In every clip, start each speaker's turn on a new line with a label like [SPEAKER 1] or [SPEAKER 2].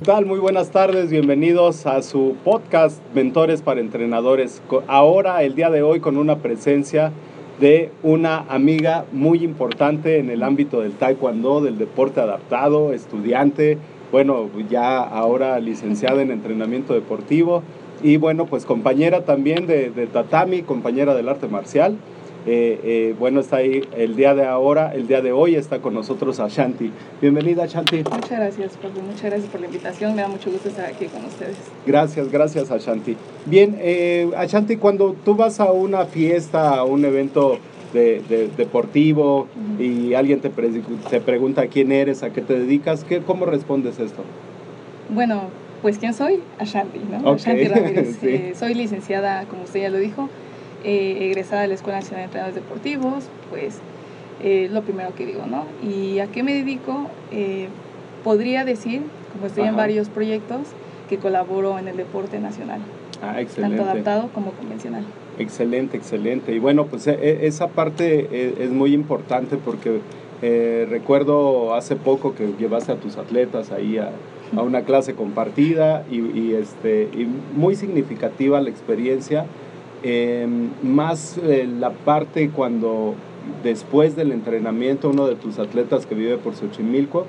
[SPEAKER 1] ¿Qué tal? Muy buenas tardes, bienvenidos a su podcast Mentores para Entrenadores. Ahora, el día de hoy, con una presencia de una amiga muy importante en el ámbito del taekwondo, del deporte adaptado, estudiante, bueno, ya ahora licenciada en entrenamiento deportivo y bueno, pues compañera también de, de tatami, compañera del arte marcial. Eh, eh, bueno, está ahí el día de ahora, el día de hoy está con nosotros Ashanti. Bienvenida Ashanti.
[SPEAKER 2] Muchas gracias, Pablo. Muchas gracias por la invitación. Me da mucho gusto estar aquí con ustedes.
[SPEAKER 1] Gracias, gracias Ashanti. Bien, eh, Ashanti, cuando tú vas a una fiesta, a un evento de, de- deportivo y alguien te, pre- te pregunta quién eres, a qué te dedicas, ¿qué, ¿cómo respondes esto?
[SPEAKER 2] Bueno, pues ¿quién soy? Ashanti, ¿no?
[SPEAKER 1] Ok,
[SPEAKER 2] Ashanti Ramírez.
[SPEAKER 1] sí.
[SPEAKER 2] Eh, soy licenciada, como usted ya lo dijo, eh, egresada de la Escuela Nacional de Entrenadores Deportivos, pues eh, lo primero que digo, ¿no? ¿Y a qué me dedico? Eh, podría decir, como estoy en
[SPEAKER 1] Ajá.
[SPEAKER 2] varios proyectos, que colaboro en el deporte nacional,
[SPEAKER 1] Ah, excelente.
[SPEAKER 2] tanto adaptado como convencional.
[SPEAKER 1] Excelente, excelente. Y bueno, pues e- e- esa parte e- es muy importante porque eh, recuerdo hace poco que llevaste a tus atletas ahí a, a una clase compartida y, y, este, y muy significativa la experiencia. Eh, más eh, la parte cuando después del entrenamiento uno de tus atletas que vive por Xochimilco,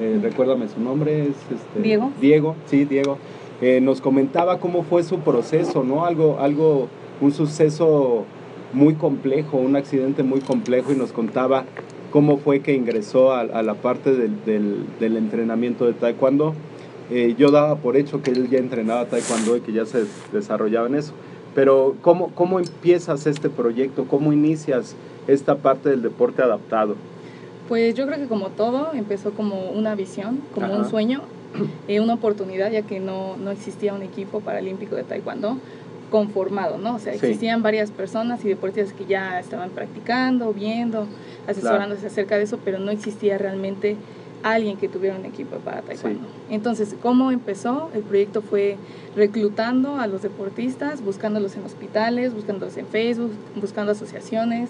[SPEAKER 1] eh, recuérdame su nombre, es este,
[SPEAKER 2] Diego.
[SPEAKER 1] Diego, sí, Diego. Eh, nos comentaba cómo fue su proceso, ¿no? Algo, algo, un suceso muy complejo, un accidente muy complejo y nos contaba cómo fue que ingresó a, a la parte del, del- del entrenamiento de taekwondo. Eh, yo daba por hecho que él ya entrenaba taekwondo y que ya se desarrollaba en eso. Pero ¿cómo, cómo empiezas este proyecto? ¿Cómo inicias esta parte del deporte adaptado?
[SPEAKER 2] Pues yo creo que como todo, empezó como una visión, como
[SPEAKER 1] Ajá.
[SPEAKER 2] un sueño, eh, una oportunidad, ya que no, no existía un equipo paralímpico de taekwondo conformado, ¿no? O sea,
[SPEAKER 1] Sí.
[SPEAKER 2] existían varias personas y deportistas que ya estaban practicando, viendo, asesorándose acerca de eso, pero no existía realmente alguien que tuviera un equipo para taekwondo. Entonces, ¿cómo empezó? El proyecto fue reclutando a los deportistas, buscándolos en hospitales, buscándolos en Facebook, buscando asociaciones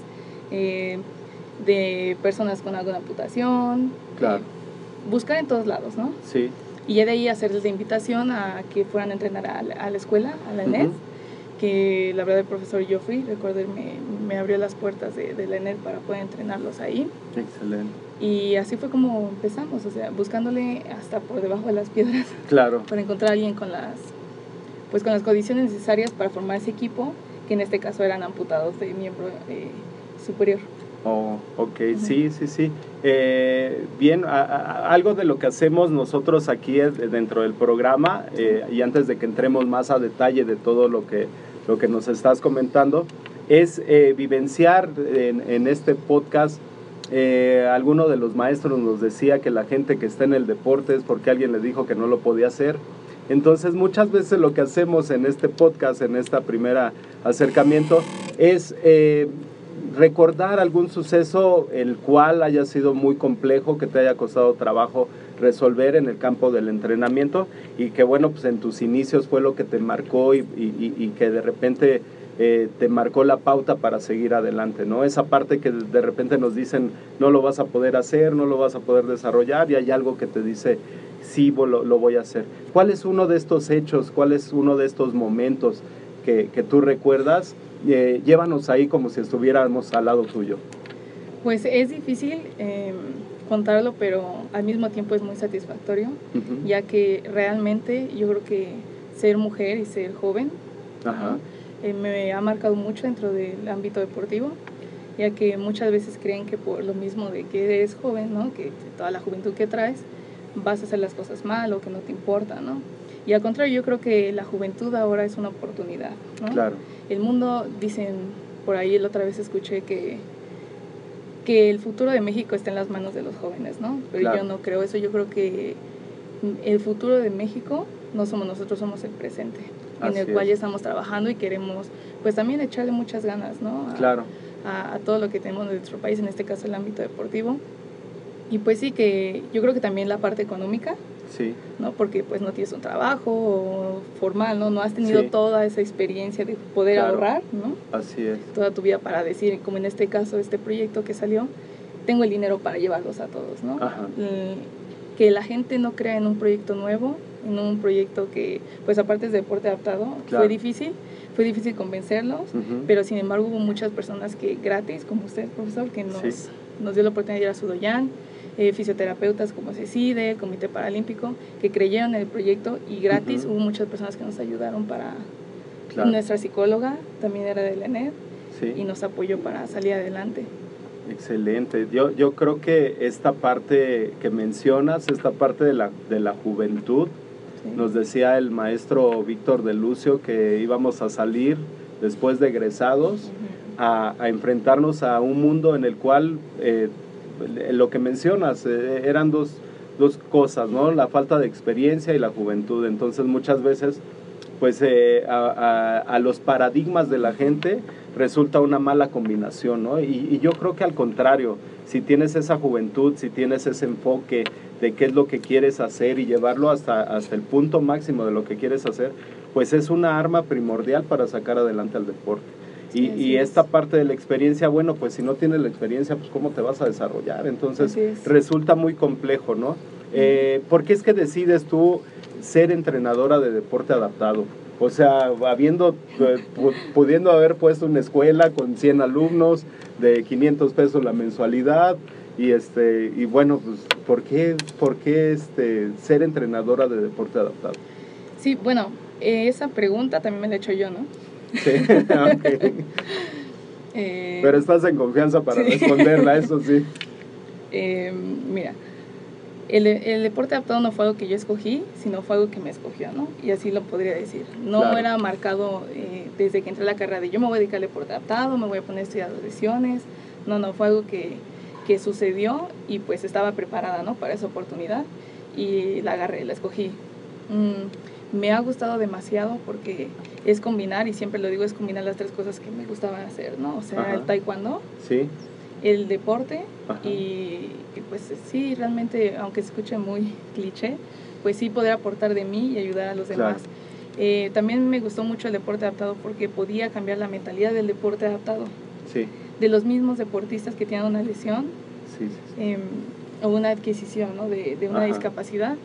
[SPEAKER 2] eh, de personas con alguna amputación.
[SPEAKER 1] Claro.
[SPEAKER 2] eh, buscar en todos lados, ¿no?
[SPEAKER 1] Sí,
[SPEAKER 2] Y ya de ahí hacerles la invitación a que fueran a entrenar a la, a la escuela, a la ENED,
[SPEAKER 1] Ujú.
[SPEAKER 2] Que la verdad el profesor Joffrey, recuerdo, él me, me abrió las puertas de, de la ENED para poder entrenarlos ahí.
[SPEAKER 1] excelente.
[SPEAKER 2] Y así fue como empezamos, o sea, buscándole hasta por debajo de las piedras
[SPEAKER 1] Claro.
[SPEAKER 2] para encontrar a alguien con las, pues con las condiciones necesarias para formar ese equipo, que en este caso eran amputados de miembro eh, superior.
[SPEAKER 1] Oh, ok, sí, sí, sí. Eh, bien, algo de lo que hacemos nosotros aquí de- dentro del programa, eh, y antes de que entremos más a detalle de todo lo que, lo que nos estás comentando, es eh, vivenciar en, en este podcast. Eh, alguno de los maestros nos decía que la gente que está en el deporte es porque alguien le dijo que no lo podía hacer. Entonces muchas veces lo que hacemos en este podcast, en esta primera acercamiento, es eh, recordar algún suceso el cual haya sido muy complejo, que te haya costado trabajo resolver en el campo del entrenamiento y que bueno, pues en tus inicios fue lo que te marcó y, y- que de repente eh, te marcó la pauta para seguir adelante, ¿no? Esa parte que de repente nos dicen no lo vas a poder hacer, no lo vas a poder desarrollar y hay algo que te dice sí lo, lo voy a hacer. ¿Cuál es uno de estos hechos, cuál es uno de estos momentos que, que tú recuerdas? Eh, llévanos ahí como si estuviéramos al lado tuyo.
[SPEAKER 2] Pues es difícil eh, contarlo, pero al mismo tiempo es muy satisfactorio,
[SPEAKER 1] Ujú.
[SPEAKER 2] ya que realmente yo creo que ser mujer y ser joven
[SPEAKER 1] Ajá.
[SPEAKER 2] eh, me ha marcado mucho dentro del ámbito deportivo, ya que muchas veces creen que por lo mismo de que eres joven, ¿no? que toda la juventud que traes, vas a hacer las cosas mal o que no te importa, ¿no? Y al contrario, yo creo que la juventud ahora es una oportunidad, ¿no?
[SPEAKER 1] Claro.
[SPEAKER 2] El mundo, dicen, por ahí la otra vez escuché que, que el futuro de México está en las manos de los jóvenes, ¿no? Pero
[SPEAKER 1] Claro.
[SPEAKER 2] yo no creo eso, yo creo que el futuro de México no somos nosotros, somos el presente, en el cual ya estamos trabajando y queremos, pues también echarle muchas ganas, ¿no? A,
[SPEAKER 1] Claro.
[SPEAKER 2] a, a todo lo que tenemos en nuestro país, en este caso el ámbito deportivo. Y pues sí que yo creo que también la parte económica,
[SPEAKER 1] Sí.
[SPEAKER 2] ¿no? Porque pues no tienes un trabajo formal, ¿no? No has tenido
[SPEAKER 1] Sí.
[SPEAKER 2] toda esa experiencia de poder
[SPEAKER 1] Claro.
[SPEAKER 2] ahorrar, ¿no?
[SPEAKER 1] Así es.
[SPEAKER 2] Toda tu vida para decir, como en este caso, este proyecto que salió, tengo el dinero para llevarlos a todos, ¿no?
[SPEAKER 1] Ajá.
[SPEAKER 2] Que la gente no crea en un proyecto nuevo, en un proyecto que, pues aparte es de deporte adaptado,
[SPEAKER 1] Claro.
[SPEAKER 2] fue difícil, fue difícil convencerlos, pero sin embargo hubo muchas personas que gratis, como usted, profesor, que nos,
[SPEAKER 1] Sí.
[SPEAKER 2] nos dio la oportunidad de ir a Sudoyan, eh, fisioterapeutas como CECIDE, el Comité Paralímpico, que creyeron en el proyecto y gratis
[SPEAKER 1] Ujú.
[SPEAKER 2] hubo muchas personas que nos ayudaron para...
[SPEAKER 1] Claro.
[SPEAKER 2] Nuestra psicóloga también era de la ENED
[SPEAKER 1] Sí.
[SPEAKER 2] y nos apoyó para salir adelante.
[SPEAKER 1] Excelente. Yo, yo creo que esta parte que mencionas, esta parte de la, de la juventud,
[SPEAKER 2] Sí.
[SPEAKER 1] nos decía el maestro Víctor de Lucio que íbamos a salir después de egresados
[SPEAKER 2] Ujú.
[SPEAKER 1] a, a enfrentarnos a un mundo en el cual eh, lo que mencionas eh, eran dos, dos cosas, ¿no? La falta de experiencia y la juventud. Entonces muchas veces pues eh, a, los paradigmas de la gente resulta una mala combinación, ¿no? Y, y yo creo que al contrario, si tienes esa juventud, si tienes ese enfoque de qué es lo que quieres hacer y llevarlo hasta, hasta el punto máximo de lo que quieres hacer, pues es una arma primordial para sacar adelante al deporte. Y, esta parte de la experiencia, bueno, pues si no tienes la experiencia, pues cómo te vas a desarrollar. Entonces resulta muy complejo, ¿no? Eh, ¿Por qué es que decides tú ser entrenadora de deporte adaptado? O sea, habiendo, eh, pu- pudiendo haber puesto una escuela con 100 alumnos de 500 pesos la mensualidad y este y bueno, pues ¿por qué, por qué este, ser entrenadora de deporte adaptado?
[SPEAKER 2] Sí, bueno, eh, esa pregunta también me la he hecho yo, ¿no?
[SPEAKER 1] Sí, ok.
[SPEAKER 2] Eh,
[SPEAKER 1] Pero estás en confianza para
[SPEAKER 2] Sí.
[SPEAKER 1] responderla, eso sí.
[SPEAKER 2] eh, mira, el, el deporte adaptado no fue algo que yo escogí, sino fue algo que me escogió, ¿no? Y así lo podría decir. No
[SPEAKER 1] Claro.
[SPEAKER 2] era marcado eh, desde que entré a la carrera de yo me voy a dedicar al deporte adaptado, me voy a poner a estudiar lesiones. No, no, fue algo que, que sucedió y pues estaba preparada, ¿no? Para esa oportunidad y la agarré, la escogí. Mm, me ha gustado demasiado porque es combinar, y siempre lo digo, es combinar las tres cosas que me gustaban hacer, ¿no? O sea,
[SPEAKER 1] Ajá.
[SPEAKER 2] el taekwondo,
[SPEAKER 1] Sí,
[SPEAKER 2] el deporte
[SPEAKER 1] Ajá.
[SPEAKER 2] y, pues sí, realmente, aunque se escuche muy cliché, pues sí poder aportar de mí y ayudar a los
[SPEAKER 1] Claro.
[SPEAKER 2] demás. Eh, también me gustó mucho el deporte adaptado porque podía cambiar la mentalidad del deporte adaptado,
[SPEAKER 1] sí,
[SPEAKER 2] de los mismos deportistas que tienen una lesión
[SPEAKER 1] sí,
[SPEAKER 2] em, o una adquisición ¿no? de, de una
[SPEAKER 1] Ajá.
[SPEAKER 2] discapacidad,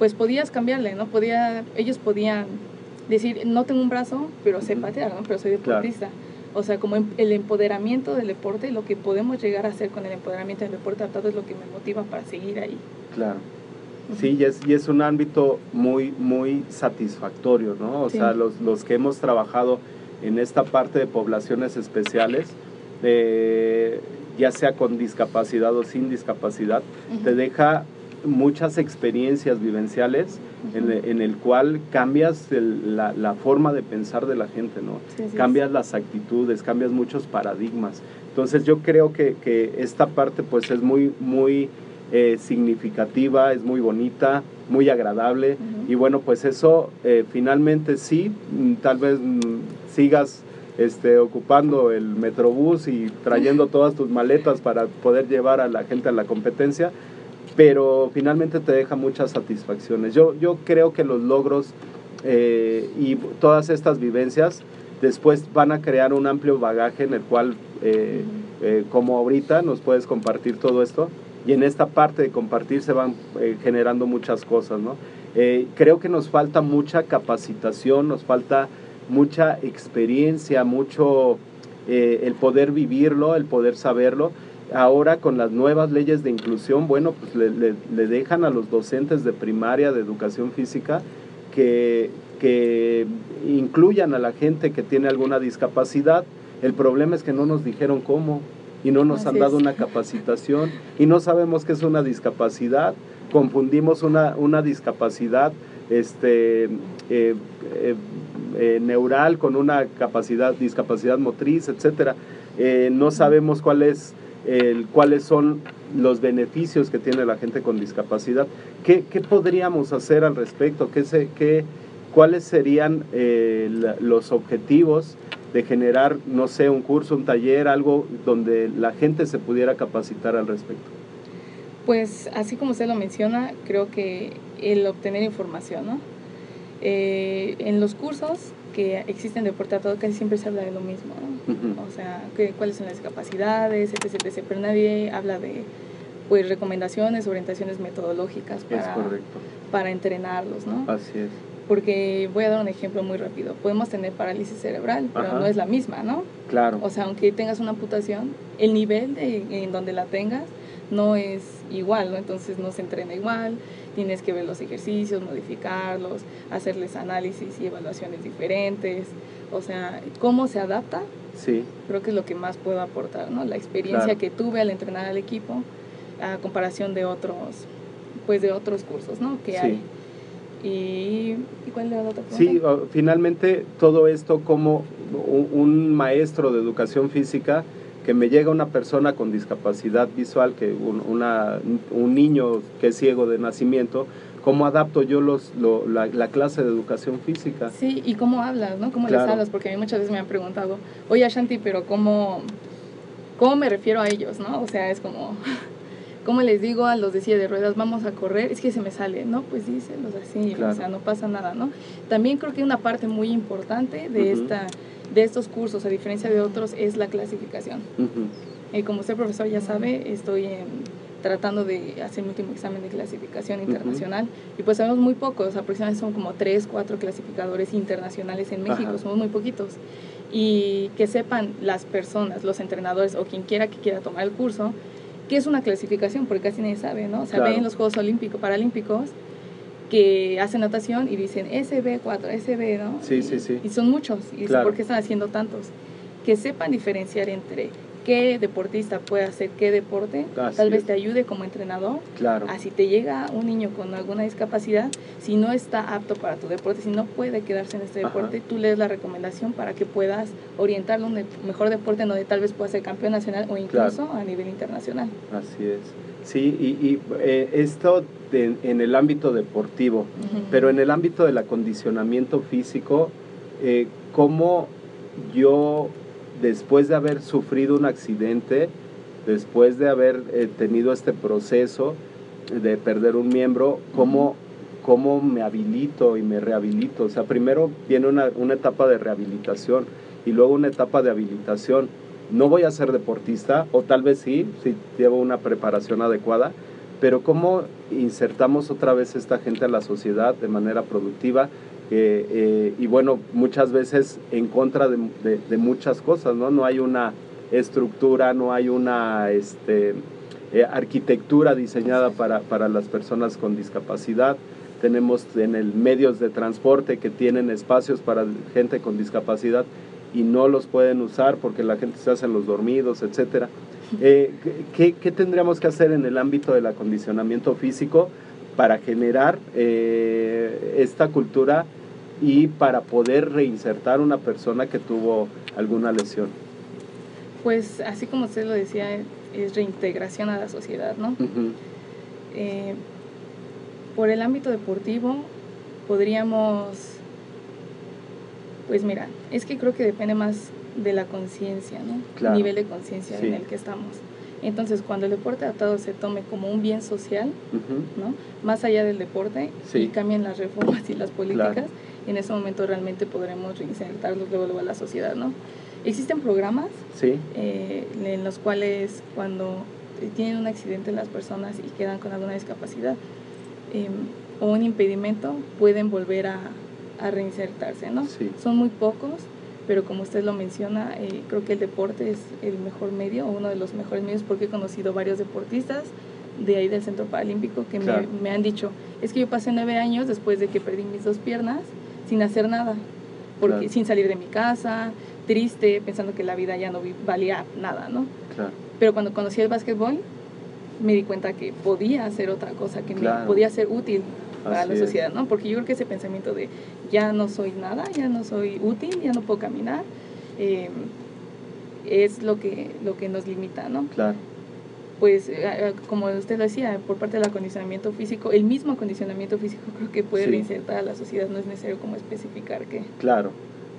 [SPEAKER 2] pues podías cambiarle, ¿no? Podía, ellos podían decir, no tengo un brazo, pero sé patear, ¿no? Pero soy
[SPEAKER 1] Claro.
[SPEAKER 2] deportista. O sea, como em- el empoderamiento del deporte, lo que podemos llegar a hacer con el empoderamiento del deporte adaptado es lo que me motiva para seguir ahí.
[SPEAKER 1] Claro. Sí, y es, y es un ámbito muy, muy satisfactorio, ¿no? O
[SPEAKER 2] Sí.
[SPEAKER 1] sea, los, los que hemos trabajado en esta parte de poblaciones especiales, eh, ya sea con discapacidad o sin discapacidad, te deja muchas experiencias vivenciales en,
[SPEAKER 2] Ujú.
[SPEAKER 1] en el cual cambias el- la, la forma de pensar de la gente, ¿no?
[SPEAKER 2] Sí, es.
[SPEAKER 1] cambias las actitudes, cambias muchos paradigmas. Entonces yo creo que, que esta parte pues es muy, muy eh, significativa, es muy bonita muy agradable.
[SPEAKER 2] Ujú.
[SPEAKER 1] Y bueno, pues eso eh, finalmente sí, mm, tal vez mm, sigas este, ocupando el metrobús y trayendo todas tus maletas para poder llevar a la gente a la competencia, pero finalmente te deja muchas satisfacciones. Yo, yo creo que los logros eh, y todas estas vivencias después van a crear un amplio bagaje en el cual, eh, eh, como ahorita, nos puedes compartir todo esto. Y en esta parte de compartir se van generando muchas cosas, ¿no? Creo que nos falta mucha capacitación, nos falta mucha experiencia, mucho el poder vivirlo, el poder saberlo. Ahora con las nuevas leyes de inclusión, bueno, pues le, le- le dejan a los docentes de primaria, de educación física, que, que incluyan a la gente que tiene alguna discapacidad. El problema es que no nos dijeron cómo y no nos
[SPEAKER 2] Así
[SPEAKER 1] han dado
[SPEAKER 2] es.
[SPEAKER 1] una capacitación y no sabemos qué es una discapacidad. Confundimos una, una discapacidad este, eh, eh, eh, neural con una capacidad, discapacidad motriz, etcétera. No sabemos cuál es el- cuáles son los beneficios que tiene la gente con discapacidad. ¿Qué, qué podríamos hacer al respecto? ¿Qué se, qué, ¿Cuáles serían eh, la- los objetivos de generar, no sé, un curso, un taller, algo donde la gente se pudiera capacitar al respecto?
[SPEAKER 2] Pues así como usted lo menciona, creo que el obtener información, ¿no? Eh, en los cursos que existen de portador casi siempre se habla de lo mismo, ¿no? O sea, que, cuáles son las discapacidades, etc, etc, pero nadie habla de pues recomendaciones, orientaciones metodológicas para, para entrenarlos, ¿no?
[SPEAKER 1] Así es.
[SPEAKER 2] Porque voy a dar un ejemplo muy rápido. Podemos tener parálisis cerebral, pero
[SPEAKER 1] Ajá.
[SPEAKER 2] no es la misma, ¿no?
[SPEAKER 1] Claro.
[SPEAKER 2] O sea, aunque tengas una amputación, el nivel de, en donde la tengas no es igual, ¿no? Entonces no se entrena igual, tienes que ver los ejercicios, modificarlos, hacerles análisis y evaluaciones diferentes. O sea, cómo se adapta,
[SPEAKER 1] Sí,
[SPEAKER 2] creo que es lo que más puedo aportar, ¿no? La experiencia
[SPEAKER 1] Claro.
[SPEAKER 2] que tuve al entrenar al equipo a comparación de otros, pues de otros cursos, ¿no? Que
[SPEAKER 1] Sí.
[SPEAKER 2] hay. Y, ¿y cuál era la otra pregunta?
[SPEAKER 1] Sí, finalmente todo esto como un, un maestro de educación física que me llega una persona con discapacidad visual, que un, una- un niño que es ciego de nacimiento, ¿cómo adapto yo los, lo- la, la clase de educación física?
[SPEAKER 2] Sí, y cómo hablas, ¿no? ¿Cómo
[SPEAKER 1] Claro.
[SPEAKER 2] les hablas? Porque a mí muchas veces me han preguntado, oye Ashanti, pero ¿cómo, ¿cómo me refiero a ellos, no? O sea, es como, ¿cómo les digo a los de silla de ruedas, vamos a correr? Es que se me sale, ¿no? Pues díselos así,
[SPEAKER 1] Claro.
[SPEAKER 2] o sea, no pasa nada, ¿no? También creo que una parte muy importante de, esta, de estos cursos, a diferencia de otros, es la clasificación. Eh, como usted, profesor, ya sabe, estoy em, tratando de hacer mi último examen de clasificación internacional y pues sabemos muy pocos, aproximadamente son como tres, cuatro clasificadores internacionales en México,
[SPEAKER 1] Ajá.
[SPEAKER 2] somos muy poquitos. Y que sepan las personas, los entrenadores o quien quiera que quiera tomar el curso, qué es una clasificación, porque casi nadie sabe, ¿no? O sea,
[SPEAKER 1] Claro.
[SPEAKER 2] ven los Juegos Olímpicos, Paralímpicos, que hacen natación y dicen SB4, SB, ¿no?
[SPEAKER 1] Sí,
[SPEAKER 2] Y-
[SPEAKER 1] sí, sí.
[SPEAKER 2] Y son muchos, y
[SPEAKER 1] Claro.
[SPEAKER 2] ¿por qué están haciendo tantos? Que sepan diferenciar entre qué deportista puede hacer qué deporte,
[SPEAKER 1] Así
[SPEAKER 2] tal vez
[SPEAKER 1] es.
[SPEAKER 2] te ayude como entrenador.
[SPEAKER 1] Claro.
[SPEAKER 2] Así te llega un niño con alguna discapacidad, si no está apto para tu deporte, si no puede quedarse en este
[SPEAKER 1] Ajá.
[SPEAKER 2] deporte, tú lees la recomendación para que puedas orientarlo a un mejor deporte en donde tal vez pueda ser campeón nacional o incluso a nivel internacional.
[SPEAKER 1] Así es. Sí, y, y, eh, esto de- en el ámbito deportivo, pero en el ámbito del acondicionamiento físico, eh, ¿cómo yo, después de haber sufrido un accidente, después de haber eh, tenido este proceso de perder un miembro, cómo, cómo me habilito y me rehabilito? O sea, primero viene una, una etapa de rehabilitación y luego una etapa de habilitación. No voy a ser deportista, o tal vez sí, si llevo una preparación adecuada, pero cómo insertamos otra vez esta gente a la sociedad de manera productiva eh, y bueno, muchas veces en contra de, muchas cosas, ¿no? No hay una estructura, no hay una este, eh, arquitectura diseñada para, para las personas con discapacidad. Tenemos en el medios de transporte que tienen espacios para gente con discapacidad y no los pueden usar porque la gente se hace en los dormidos, etcétera. Eh, ¿qué, tendríamos que hacer en el ámbito del acondicionamiento físico para generar esta cultura y para poder reinsertar una persona que tuvo alguna lesión?
[SPEAKER 2] Pues así como usted lo decía, es reintegración a la sociedad, ¿no? Eh, por el ámbito deportivo podríamos, pues mira, es que creo que depende más de la conciencia, ¿no?
[SPEAKER 1] Claro.
[SPEAKER 2] Nivel de conciencia
[SPEAKER 1] Sí.
[SPEAKER 2] en el que estamos. Entonces, cuando el deporte adaptado se tome como un bien social. ¿no? Más allá del deporte
[SPEAKER 1] Sí.
[SPEAKER 2] y cambien las reformas y las políticas,
[SPEAKER 1] Claro.
[SPEAKER 2] en ese momento realmente podremos reinsertarlos luego, luego a la sociedad, ¿no? Existen programas
[SPEAKER 1] Sí,
[SPEAKER 2] eh, en los cuales cuando tienen un accidente las personas y quedan con alguna discapacidad eh, o un impedimento, pueden volver a, a reinsertarse, ¿no?
[SPEAKER 1] Sí.
[SPEAKER 2] Son muy pocos, pero como usted lo menciona, eh, creo que el deporte es el mejor medio uno de los mejores medios porque he conocido varios deportistas de ahí del Centro Paralímpico que me-
[SPEAKER 1] Claro.
[SPEAKER 2] me, han dicho, es que yo pasé nueve años después de que perdí mis dos piernas sin hacer nada, porque
[SPEAKER 1] Claro.
[SPEAKER 2] sin salir de mi casa, triste, pensando que la vida ya no valía nada, ¿no?
[SPEAKER 1] claro.
[SPEAKER 2] Pero cuando conocí el básquetbol, me di cuenta que podía hacer otra cosa, que me podía ser útil
[SPEAKER 1] Así
[SPEAKER 2] la sociedad, ¿no? Porque yo creo que ese pensamiento de ya no soy nada, ya no soy útil, ya no puedo caminar, eh, es lo que, lo que nos limita, ¿no?
[SPEAKER 1] Claro,
[SPEAKER 2] Pues, eh, como usted lo decía, por parte del acondicionamiento físico, el mismo acondicionamiento físico creo que puede
[SPEAKER 1] Sí.
[SPEAKER 2] reinsertar a la sociedad, no es necesario como especificar que...
[SPEAKER 1] claro,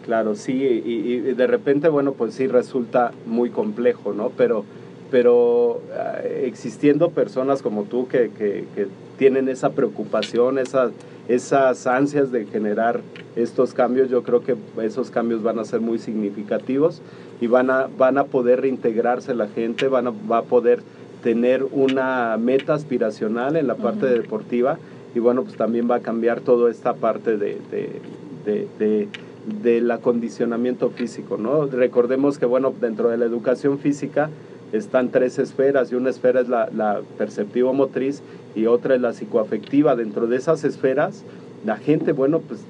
[SPEAKER 1] claro, sí, y, y de repente, bueno, pues sí resulta muy complejo, ¿no? Pero, pero ah, existiendo personas como tú que, que- que tienen esa preocupación, esa, esas ansias de generar estos cambios, yo creo que esos cambios van a ser muy significativos y van a, van a poder reintegrarse la gente, van a, va a poder tener una meta aspiracional en la parte
[SPEAKER 2] Ujú.
[SPEAKER 1] deportiva y bueno, pues también va a cambiar toda esta parte de, de- de- de- del acondicionamiento físico, ¿no? Recordemos que, bueno, dentro de la educación física están tres esferas y una esfera es la, la perceptivo-motriz y otra es la psicoafectiva. Dentro de esas esferas, la gente, bueno, pues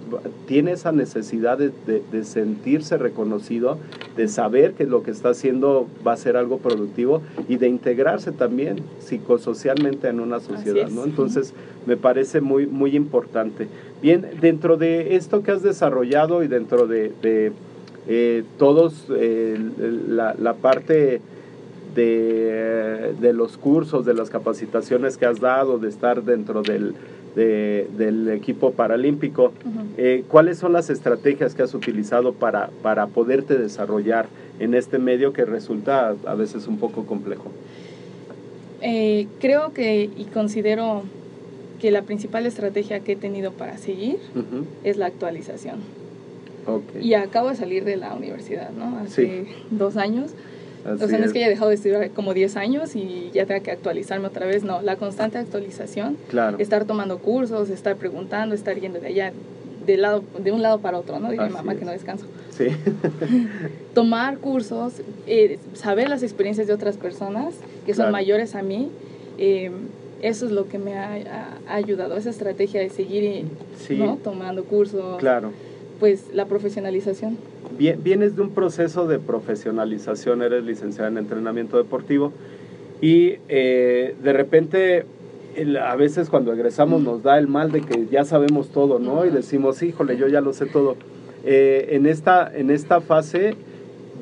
[SPEAKER 1] tiene esa necesidad de, de- de sentirse reconocido, de saber que lo que está haciendo va a ser algo productivo y de integrarse también psicosocialmente en una sociedad. ¿no? Entonces, me parece muy, muy importante. Bien, dentro de esto que has desarrollado y dentro de, de, eh, todos eh, la, la parte de, de los cursos, de las capacitaciones que has dado, de estar dentro del, de- del equipo paralímpico, eh, ¿cuáles son las estrategias que has utilizado para, para poderte desarrollar en este medio que resulta a veces un poco complejo?
[SPEAKER 2] Eh, creo que y considero que la principal estrategia que he tenido para seguir es la actualización. Y acabo de salir de la universidad, ¿no? Hace dos años.
[SPEAKER 1] Así
[SPEAKER 2] o sea, no
[SPEAKER 1] es
[SPEAKER 2] que haya dejado de estudiar como 10 años y ya tenga que actualizarme otra vez, no. La constante actualización,
[SPEAKER 1] Claro.
[SPEAKER 2] estar tomando cursos, estar preguntando, estar yendo de allá, de, lado, de un lado para otro, ¿no? Dile a mi
[SPEAKER 1] Así
[SPEAKER 2] mamá
[SPEAKER 1] es.
[SPEAKER 2] que no descanso.
[SPEAKER 1] Sí,
[SPEAKER 2] Tomar cursos, eh, saber las experiencias de otras personas que son
[SPEAKER 1] Claro.
[SPEAKER 2] mayores a mí, eh, eso es lo que me ha, ayudado, esa estrategia de seguir
[SPEAKER 1] sí,
[SPEAKER 2] ¿no? tomando cursos,
[SPEAKER 1] claro.
[SPEAKER 2] pues la profesionalización.
[SPEAKER 1] Vienes de un proceso de profesionalización, eres licenciada en entrenamiento deportivo y eh, de repente a veces cuando egresamos nos da el mal de que ya sabemos todo, ¿no? Y decimos, híjole, yo ya lo sé todo. Eh, en, esta, en esta fase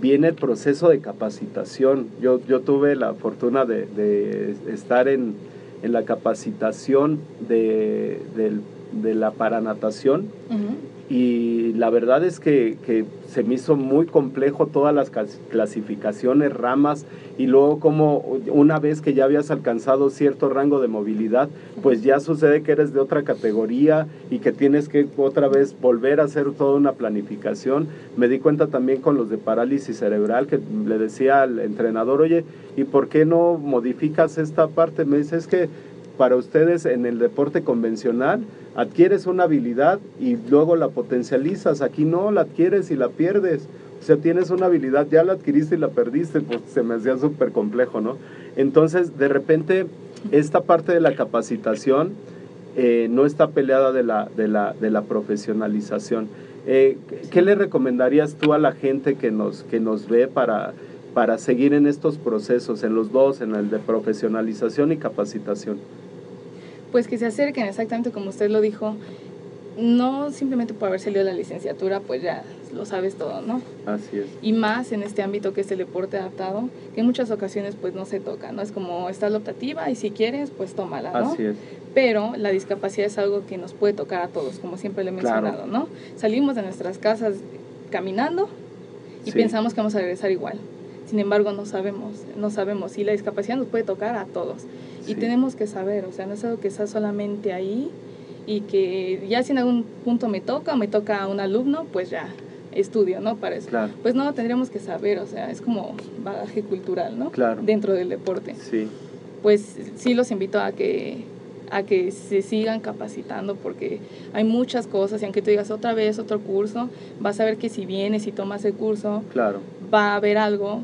[SPEAKER 1] viene el proceso de capacitación. Yo, yo tuve la fortuna de, de estar en, en la capacitación de, del- de la paranatación
[SPEAKER 2] Ujú.
[SPEAKER 1] Y la verdad es que, que se me hizo muy complejo todas las clasificaciones, ramas y luego como una vez que ya habías alcanzado cierto rango de movilidad, pues ya sucede que eres de otra categoría y que tienes que otra vez volver a hacer toda una planificación. Me di cuenta también con los de parálisis cerebral que le decía al entrenador, oye, ¿y por qué no modificas esta parte? Me dice, es que para ustedes en el deporte convencional adquieres una habilidad y luego la potencializas. Aquí no, la adquieres y la pierdes. O sea, tienes una habilidad, ya la adquiriste y la perdiste, pues se me hacía súper complejo, ¿no? Entonces, de repente, esta parte de la capacitación eh, no está peleada de la, de la, de la profesionalización. Eh, ¿Qué le recomendarías tú a la gente que nos, que nos ve para, para seguir en estos procesos, en los dos, en el de profesionalización y capacitación?
[SPEAKER 2] Pues que se acerquen exactamente como usted lo dijo. no simplemente por haber salido la licenciatura, pues ya lo sabes todo, ¿no?
[SPEAKER 1] Así es.
[SPEAKER 2] Y más en este ámbito que es el deporte adaptado, que en muchas ocasiones pues no se toca, ¿no? Es como está la optativa y si quieres, pues tómala, ¿no?
[SPEAKER 1] Así es.
[SPEAKER 2] Pero la discapacidad es algo que nos puede tocar a todos, como siempre le he
[SPEAKER 1] Claro.
[SPEAKER 2] mencionado, ¿no? Salimos de nuestras casas caminando y
[SPEAKER 1] Sí.
[SPEAKER 2] pensamos que vamos a regresar igual. Sin embargo, no sabemos, no sabemos. Y la discapacidad nos puede tocar a todos.
[SPEAKER 1] Sí.
[SPEAKER 2] Y tenemos que saber, o sea, no es algo que está solamente ahí y que ya si en algún punto me toca o me toca a un alumno, pues ya estudio, ¿no? Para eso.
[SPEAKER 1] Claro.
[SPEAKER 2] Pues no, tendríamos que saber, o sea, es como bagaje cultural, ¿no?
[SPEAKER 1] Claro.
[SPEAKER 2] Dentro del deporte.
[SPEAKER 1] Sí,
[SPEAKER 2] Pues sí los invito a que a que se sigan capacitando porque hay muchas cosas y aunque tú digas otra vez otro curso, vas a ver que si vienes y tomas el curso,
[SPEAKER 1] claro.
[SPEAKER 2] va a haber algo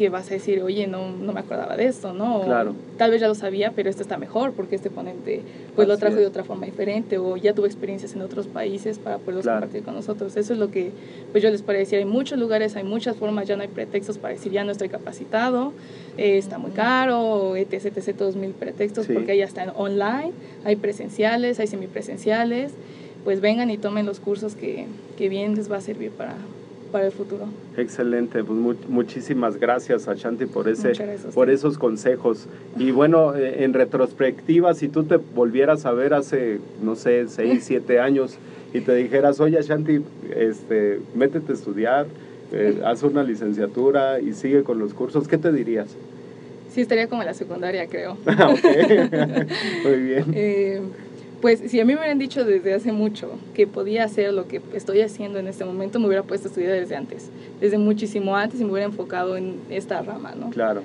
[SPEAKER 2] que vas a decir, oye, no, no me acordaba de esto, ¿no? O
[SPEAKER 1] Claro.
[SPEAKER 2] Tal vez ya lo sabía, pero esto está mejor porque este ponente pues lo trajo
[SPEAKER 1] es.
[SPEAKER 2] de otra forma diferente o ya tuvo experiencias en otros países para poderlos
[SPEAKER 1] Claro.
[SPEAKER 2] compartir con nosotros. Eso es lo que pues yo les podría decir. Hay muchos lugares, hay muchas formas, ya no hay pretextos para decir ya no estoy capacitado, eh, está muy caro, etc, etc, todos mil pretextos
[SPEAKER 1] Sí.
[SPEAKER 2] porque ya están online, hay presenciales, hay semipresenciales. Pues vengan y tomen los cursos que, que bien les va a servir para, para el futuro.
[SPEAKER 1] Excelente, pues mu- muchísimas gracias Ashanti por ese,
[SPEAKER 2] Muchas gracias a
[SPEAKER 1] por esos consejos. Y bueno, eh, en retrospectiva, si tú te volvieras a ver hace, no sé, seis, siete años y te dijeras, oye Ashanti, este, métete a estudiar, eh, haz una licenciatura y sigue con los cursos, ¿qué te dirías?
[SPEAKER 2] Sí, estaría como en la secundaria, creo.
[SPEAKER 1] Ah, ok. Muy bien.
[SPEAKER 2] Eh, pues si a mí me hubieran dicho desde hace mucho que podía hacer lo que estoy haciendo en este momento, me hubiera puesto a estudiar desde antes, desde muchísimo antes y me hubiera enfocado en esta rama, ¿no?
[SPEAKER 1] Claro,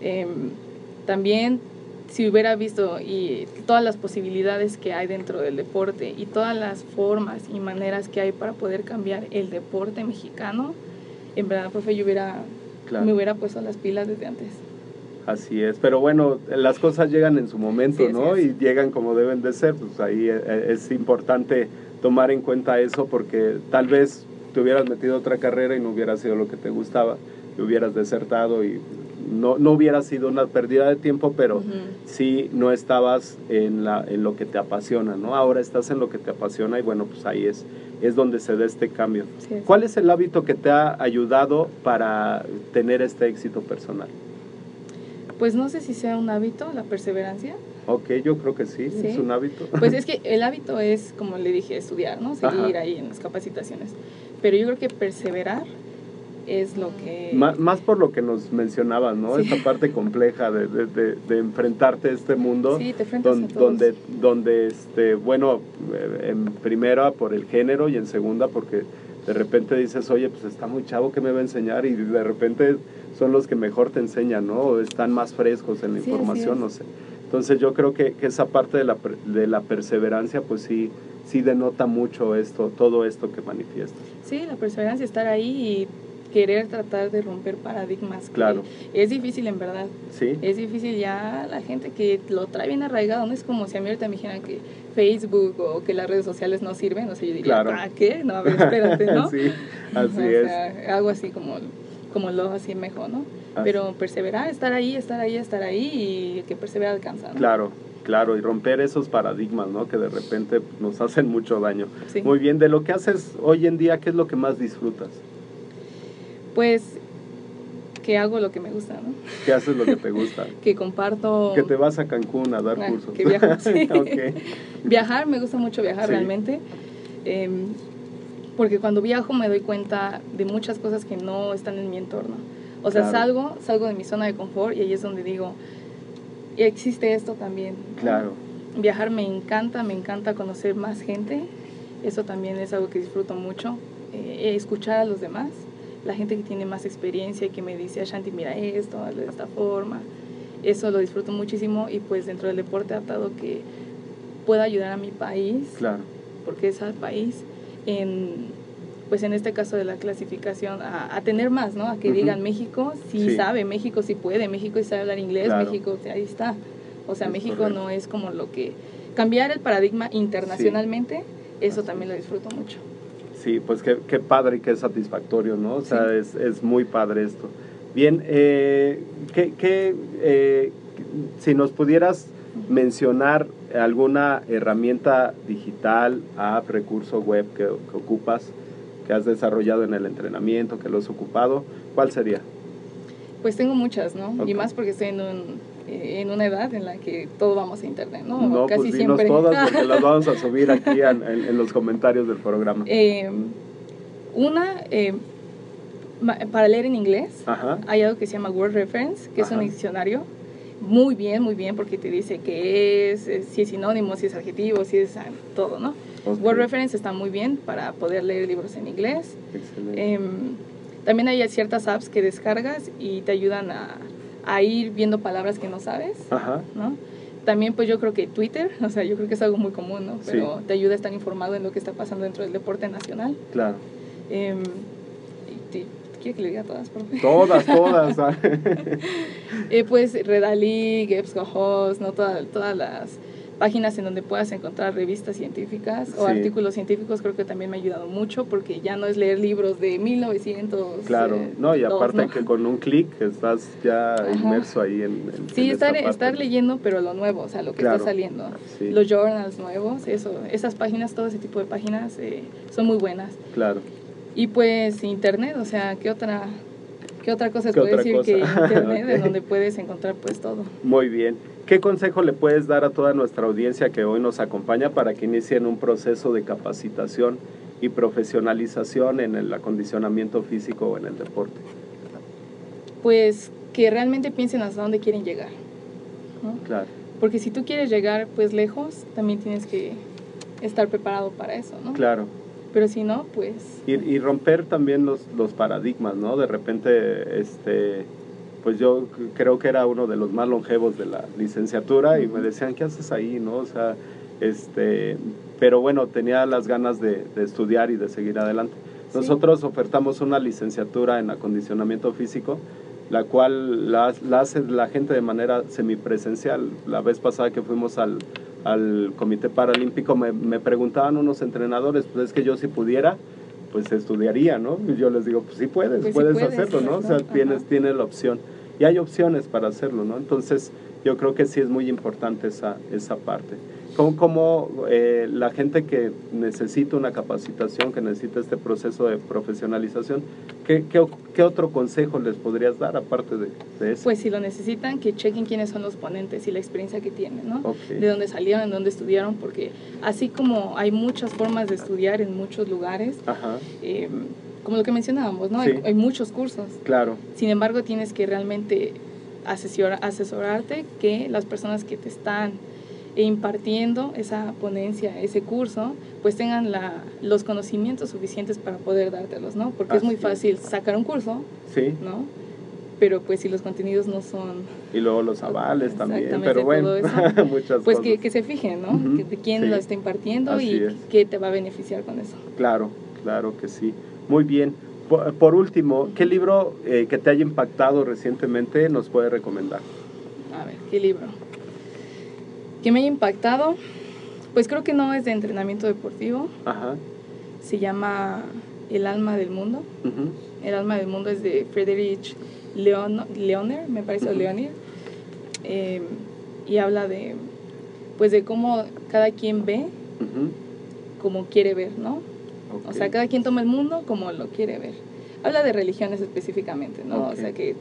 [SPEAKER 2] Eh, también si hubiera visto y todas las posibilidades que hay dentro del deporte y todas las formas y maneras que hay para poder cambiar el deporte mexicano, en verdad, profe, yo hubiera,
[SPEAKER 1] Claro.
[SPEAKER 2] me hubiera puesto las pilas desde antes.
[SPEAKER 1] Así es. Pero bueno, las cosas llegan en su momento,
[SPEAKER 2] Sí,
[SPEAKER 1] ¿no? Y llegan como deben de ser. Pues ahí eh, es importante tomar en cuenta eso porque tal vez te hubieras metido otra carrera y no hubiera sido lo que te gustaba, y hubieras desertado y no, no hubiera sido una pérdida de tiempo, pero
[SPEAKER 2] Ujú.
[SPEAKER 1] sí no estabas en, la, en lo que te apasiona, ¿no? Ahora estás en lo que te apasiona y bueno, pues ahí es, es donde se da este cambio.
[SPEAKER 2] Sí.
[SPEAKER 1] ¿Cuál es el hábito que te ha ayudado para tener este éxito personal?
[SPEAKER 2] Pues no sé si sea un hábito, la perseverancia.
[SPEAKER 1] Ok, yo creo que sí,
[SPEAKER 2] Sí.
[SPEAKER 1] es un hábito.
[SPEAKER 2] Pues es que el hábito es, como le dije, estudiar, ¿no? Seguir
[SPEAKER 1] Ajá.
[SPEAKER 2] ahí en las capacitaciones. Pero yo creo que perseverar es lo que...
[SPEAKER 1] Má- más por lo que nos mencionabas, ¿no?
[SPEAKER 2] Sí.
[SPEAKER 1] Esta parte compleja de, de- de- de enfrentarte a este mundo.
[SPEAKER 2] Sí, te enfrentas
[SPEAKER 1] don-
[SPEAKER 2] a todos.
[SPEAKER 1] donde, donde este, bueno, eh, en primera por el género y en segunda porque de repente dices, oye, pues está muy chavo que me va a enseñar y de repente son los que mejor te enseñan, ¿no? O están más frescos en la
[SPEAKER 2] Sí,
[SPEAKER 1] información,
[SPEAKER 2] es.
[SPEAKER 1] no sé. Entonces yo creo que, que esa parte de la, de la perseverancia, pues sí, sí denota mucho esto, todo esto que manifiestas.
[SPEAKER 2] Sí, la perseverancia, estar ahí y querer tratar de romper paradigmas.
[SPEAKER 1] Claro.
[SPEAKER 2] Es difícil en verdad.
[SPEAKER 1] ¿Sí?
[SPEAKER 2] Es difícil ya la gente que lo trae bien arraigado, no es como si a mí ahorita me dijeran que Facebook o que las redes sociales no sirven, o sea, yo diría,
[SPEAKER 1] Claro.
[SPEAKER 2] ¿para qué? No, a ver, espérate, ¿no?
[SPEAKER 1] sí, así
[SPEAKER 2] O
[SPEAKER 1] es.
[SPEAKER 2] sea, algo así como, como lo así mejor, ¿no?
[SPEAKER 1] Así.
[SPEAKER 2] Pero perseverar, estar ahí, estar ahí, estar ahí y el que persevera alcanza, ¿no?
[SPEAKER 1] Claro, claro, y romper esos paradigmas, ¿no? Que de repente nos hacen mucho daño.
[SPEAKER 2] Sí.
[SPEAKER 1] Muy bien, de lo que haces hoy en día, ¿qué es lo que más disfrutas?
[SPEAKER 2] Pues que hago lo que me gusta, ¿no?
[SPEAKER 1] ¿Qué haces lo que te gusta?
[SPEAKER 2] Que comparto...
[SPEAKER 1] Que te vas a Cancún a dar
[SPEAKER 2] Ah,
[SPEAKER 1] cursos.
[SPEAKER 2] que viajo, sí.
[SPEAKER 1] Ok,
[SPEAKER 2] Viajar, me gusta mucho viajar
[SPEAKER 1] Sí.
[SPEAKER 2] realmente. em, porque cuando viajo me doy cuenta de muchas cosas que no están en mi entorno. O sea,
[SPEAKER 1] Claro.
[SPEAKER 2] salgo, salgo de mi zona de confort y ahí es donde digo, existe esto también.
[SPEAKER 1] claro,
[SPEAKER 2] Viajar me encanta, me encanta conocer más gente. Eso también es algo que disfruto mucho. Eh, escuchar a los demás, la gente que tiene más experiencia y que me dice, Shanti, mira esto, hazlo de esta forma. Eso lo disfruto muchísimo y pues dentro del deporte adaptado que pueda ayudar a mi país,
[SPEAKER 1] claro,
[SPEAKER 2] porque es al país, en, pues en este caso de la clasificación, a, a tener más, ¿no? A que
[SPEAKER 1] Ujú.
[SPEAKER 2] digan México sí,
[SPEAKER 1] Sí.
[SPEAKER 2] sabe, México sí puede, México sí sabe hablar inglés,
[SPEAKER 1] Claro.
[SPEAKER 2] México, ahí está. O sea,
[SPEAKER 1] Es
[SPEAKER 2] México
[SPEAKER 1] correcto.
[SPEAKER 2] no es como lo que... Cambiar el paradigma internacionalmente, eso también lo disfruto mucho.
[SPEAKER 1] sí, pues qué, qué padre y qué satisfactorio, ¿no? O sea,
[SPEAKER 2] Sí.
[SPEAKER 1] es, es muy padre esto. Bien, eh, ¿qué, qué, eh, si nos pudieras mencionar alguna herramienta digital, app, recurso web que, que ocupas, que has desarrollado en el entrenamiento, que lo has ocupado, ¿cuál sería?
[SPEAKER 2] Pues tengo muchas, ¿no?
[SPEAKER 1] Ok.
[SPEAKER 2] Y más porque estoy en, un, eh, en una edad en la que todo vamos a internet, ¿no?
[SPEAKER 1] No,
[SPEAKER 2] Casi
[SPEAKER 1] pues
[SPEAKER 2] siempre.
[SPEAKER 1] todas porque las vamos a subir aquí en, en- en los comentarios del programa.
[SPEAKER 2] Eh, una, eh, para leer en inglés,
[SPEAKER 1] Ajá,
[SPEAKER 2] hay algo que se llama Word Reference, que es un
[SPEAKER 1] Ajá.
[SPEAKER 2] diccionario. Muy bien, muy bien, porque te dice qué es, eh, si es sinónimo, si es adjetivo, si es ah, todo, ¿no? Word Reference está muy bien para poder leer libros en inglés.
[SPEAKER 1] excelente.
[SPEAKER 2] Em, también hay ciertas apps que descargas y te ayudan a, a ir viendo palabras que no sabes,
[SPEAKER 1] Ajá,
[SPEAKER 2] ¿no? También pues yo creo que Twitter, o sea, yo creo que es algo muy común, ¿no?
[SPEAKER 1] Sí.
[SPEAKER 2] Pero te ayuda a estar informado en lo que está pasando dentro del deporte nacional.
[SPEAKER 1] claro.
[SPEAKER 2] Y te- ¿Quiere que le diga todas, profe?
[SPEAKER 1] Todas, todas. ah.
[SPEAKER 2] Eh, pues Redali, EBSCO ¿no? Toda- todas las páginas en donde puedas encontrar revistas científicas o
[SPEAKER 1] Sí.
[SPEAKER 2] artículos científicos creo que también me ha ayudado mucho porque ya no es leer libros de 1900.
[SPEAKER 1] Claro,
[SPEAKER 2] eh,
[SPEAKER 1] no, y aparte
[SPEAKER 2] ¿no?
[SPEAKER 1] que con un clic estás ya
[SPEAKER 2] Ajá.
[SPEAKER 1] inmerso ahí en, en-
[SPEAKER 2] Sí,
[SPEAKER 1] en
[SPEAKER 2] estar,
[SPEAKER 1] parte.
[SPEAKER 2] estar leyendo, pero lo nuevo, o sea, lo que
[SPEAKER 1] Claro.
[SPEAKER 2] está saliendo.
[SPEAKER 1] Sí.
[SPEAKER 2] Los journals nuevos, eso, esas páginas, todo ese tipo de páginas eh, son muy buenas.
[SPEAKER 1] Claro,
[SPEAKER 2] Y pues internet, o sea, ¿qué otra, qué otra cosa
[SPEAKER 1] ¿Qué
[SPEAKER 2] decir
[SPEAKER 1] cosa?
[SPEAKER 2] que internet,
[SPEAKER 1] Ok.
[SPEAKER 2] en donde puedes encontrar pues todo?
[SPEAKER 1] muy bien. ¿Qué consejo le puedes dar a toda nuestra audiencia que hoy nos acompaña para que inicien un proceso de capacitación y profesionalización en el acondicionamiento físico o en el deporte?
[SPEAKER 2] Pues que realmente piensen hasta dónde quieren llegar. ¿no?
[SPEAKER 1] Claro,
[SPEAKER 2] Porque si tú quieres llegar pues lejos, también tienes que estar preparado para eso, ¿no?
[SPEAKER 1] claro.
[SPEAKER 2] Pero si no, pues...
[SPEAKER 1] Y, y romper también los, los paradigmas, ¿no? De repente, este, pues yo creo que era uno de los más longevos de la licenciatura y me decían, ¿qué haces ahí, no? O sea, este, pero bueno, tenía las ganas de, de estudiar y de seguir adelante.
[SPEAKER 2] Sí.
[SPEAKER 1] Nosotros ofertamos una licenciatura en acondicionamiento físico, la cual la, la hace la gente de manera semipresencial. La vez pasada que fuimos al, al Comité Paralímpico me, me preguntaban unos entrenadores, pues es que yo si pudiera, pues estudiaría, ¿no? Y yo les digo, pues sí puedes,
[SPEAKER 2] Pues sí
[SPEAKER 1] puedes, hacerlo, ¿no? O sea, tienes,
[SPEAKER 2] Ajá.
[SPEAKER 1] tienes la opción. Y hay opciones para hacerlo, ¿no? Entonces, yo creo que sí es muy importante esa, esa parte. Como, como eh, la gente que necesita una capacitación, que necesita este proceso de profesionalización, ¿qué, qué, qué otro consejo les podrías dar aparte de, de eso?
[SPEAKER 2] Pues si lo necesitan, que chequen quiénes son los ponentes y la experiencia que tienen, ¿no?
[SPEAKER 1] Ok.
[SPEAKER 2] De dónde salieron, de dónde estudiaron, porque así como hay muchas formas de estudiar en muchos lugares,
[SPEAKER 1] Ajá,
[SPEAKER 2] eh, como lo que mencionábamos, ¿no?
[SPEAKER 1] Sí.
[SPEAKER 2] Hay, hay muchos cursos.
[SPEAKER 1] claro,
[SPEAKER 2] Sin embargo, tienes que realmente asesor- asesorarte que las personas que te están impartiendo esa ponencia, ese curso, pues tengan la, los conocimientos suficientes para poder dártelos, ¿no? Porque es muy fácil sacar un curso,
[SPEAKER 1] sí.
[SPEAKER 2] ¿no? Pero pues si los contenidos no son
[SPEAKER 1] Y luego los avales también, pero bueno,
[SPEAKER 2] eso.
[SPEAKER 1] muchas
[SPEAKER 2] pues
[SPEAKER 1] cosas.
[SPEAKER 2] que, que se fijen, ¿no? De quién
[SPEAKER 1] sí.
[SPEAKER 2] lo está impartiendo
[SPEAKER 1] Así
[SPEAKER 2] y
[SPEAKER 1] es.
[SPEAKER 2] qué te va a beneficiar con eso.
[SPEAKER 1] Claro, claro que sí. Muy bien. Por, por último, ¿qué libro eh, que te haya impactado recientemente nos puede recomendar?
[SPEAKER 2] A ver, ¿qué libro? Que me haya impactado, pues creo que no es de entrenamiento deportivo,
[SPEAKER 1] Ajá.
[SPEAKER 2] se llama El alma del mundo. El alma del mundo es de Friedrich Leon, Leoner, me parece, o. Leonir, eh, y habla de, pues de cómo cada quien ve como quiere ver, ¿no? O
[SPEAKER 1] ok,
[SPEAKER 2] sea, cada quien toma el mundo como lo quiere ver. Habla de religiones específicamente, ¿no? O sea, que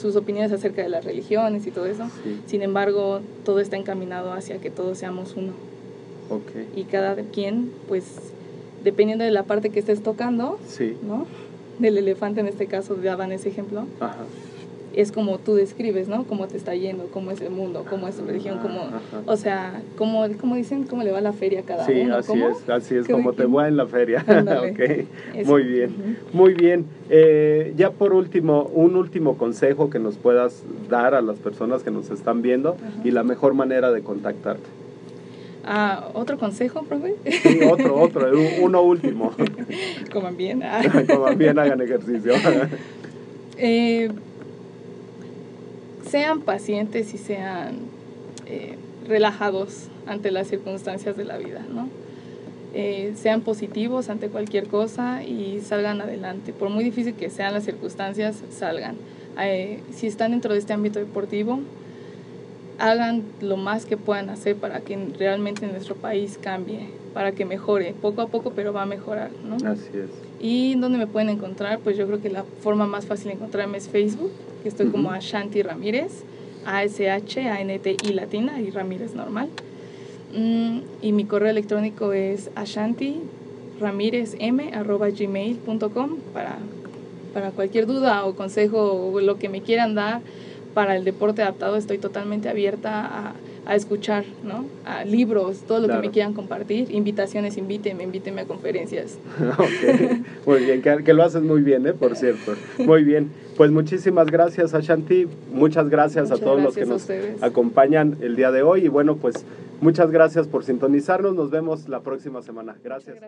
[SPEAKER 2] sus opiniones acerca de las religiones y todo eso.
[SPEAKER 1] Sí,
[SPEAKER 2] Sin embargo, todo está encaminado hacia que todos seamos uno.
[SPEAKER 1] ok.
[SPEAKER 2] Y cada quien, pues, dependiendo de la parte que estés tocando,
[SPEAKER 1] Sí,
[SPEAKER 2] ¿no? Del elefante en este caso, daban ese ejemplo,
[SPEAKER 1] ajá.
[SPEAKER 2] Es como tú describes, ¿no? Cómo te está yendo, cómo es el mundo, cómo es tu religión, cómo...
[SPEAKER 1] Ajá.
[SPEAKER 2] O sea, cómo, cómo dicen, cómo le va la feria a cada
[SPEAKER 1] Sí,
[SPEAKER 2] uno.
[SPEAKER 1] así
[SPEAKER 2] ¿cómo?
[SPEAKER 1] es, así es como te va en la feria.
[SPEAKER 2] Ándale.
[SPEAKER 1] ok,
[SPEAKER 2] Eso.
[SPEAKER 1] muy bien, muy bien. Eh, ya por último, un último consejo que nos puedas dar a las personas que nos están viendo y la mejor manera de contactarte.
[SPEAKER 2] Ah, ¿Otro consejo, profe?
[SPEAKER 1] Sí, otro, otro, uno último.
[SPEAKER 2] Coman bien. Ah.
[SPEAKER 1] Como bien hagan ejercicio.
[SPEAKER 2] Eh, sean pacientes y sean eh, relajados ante las circunstancias de la vida, ¿no? Eh, sean positivos ante cualquier cosa y salgan adelante. Por muy difícil que sean las circunstancias, salgan. Eh, si están dentro de este ámbito deportivo, hagan lo más que puedan hacer para que realmente nuestro país cambie, para que mejore, poco a poco, pero va a mejorar, ¿no?
[SPEAKER 1] Así es.
[SPEAKER 2] Y donde me pueden encontrar, pues yo creo que la forma más fácil de encontrarme es Facebook, que estoy como Ashanti Ramírez, A-S-H-A-N-T-I latina y Ramírez normal. Mm, y mi correo electrónico es ashanti para, para cualquier duda o consejo o lo que me quieran dar para el deporte adaptado estoy totalmente abierta a, a escuchar, ¿no? A libros, todo lo
[SPEAKER 1] Claro.
[SPEAKER 2] que me quieran compartir, invitaciones, invítenme, invítenme a conferencias.
[SPEAKER 1] Ok, muy bien, que, que lo haces muy bien, ¿eh? por cierto. Muy bien, pues muchísimas gracias Ashanti, muchas gracias
[SPEAKER 2] Muchas
[SPEAKER 1] a todos los que
[SPEAKER 2] a
[SPEAKER 1] nos acompañan el día de hoy y bueno, pues muchas gracias por sintonizarnos, nos vemos la próxima semana.
[SPEAKER 2] Gracias.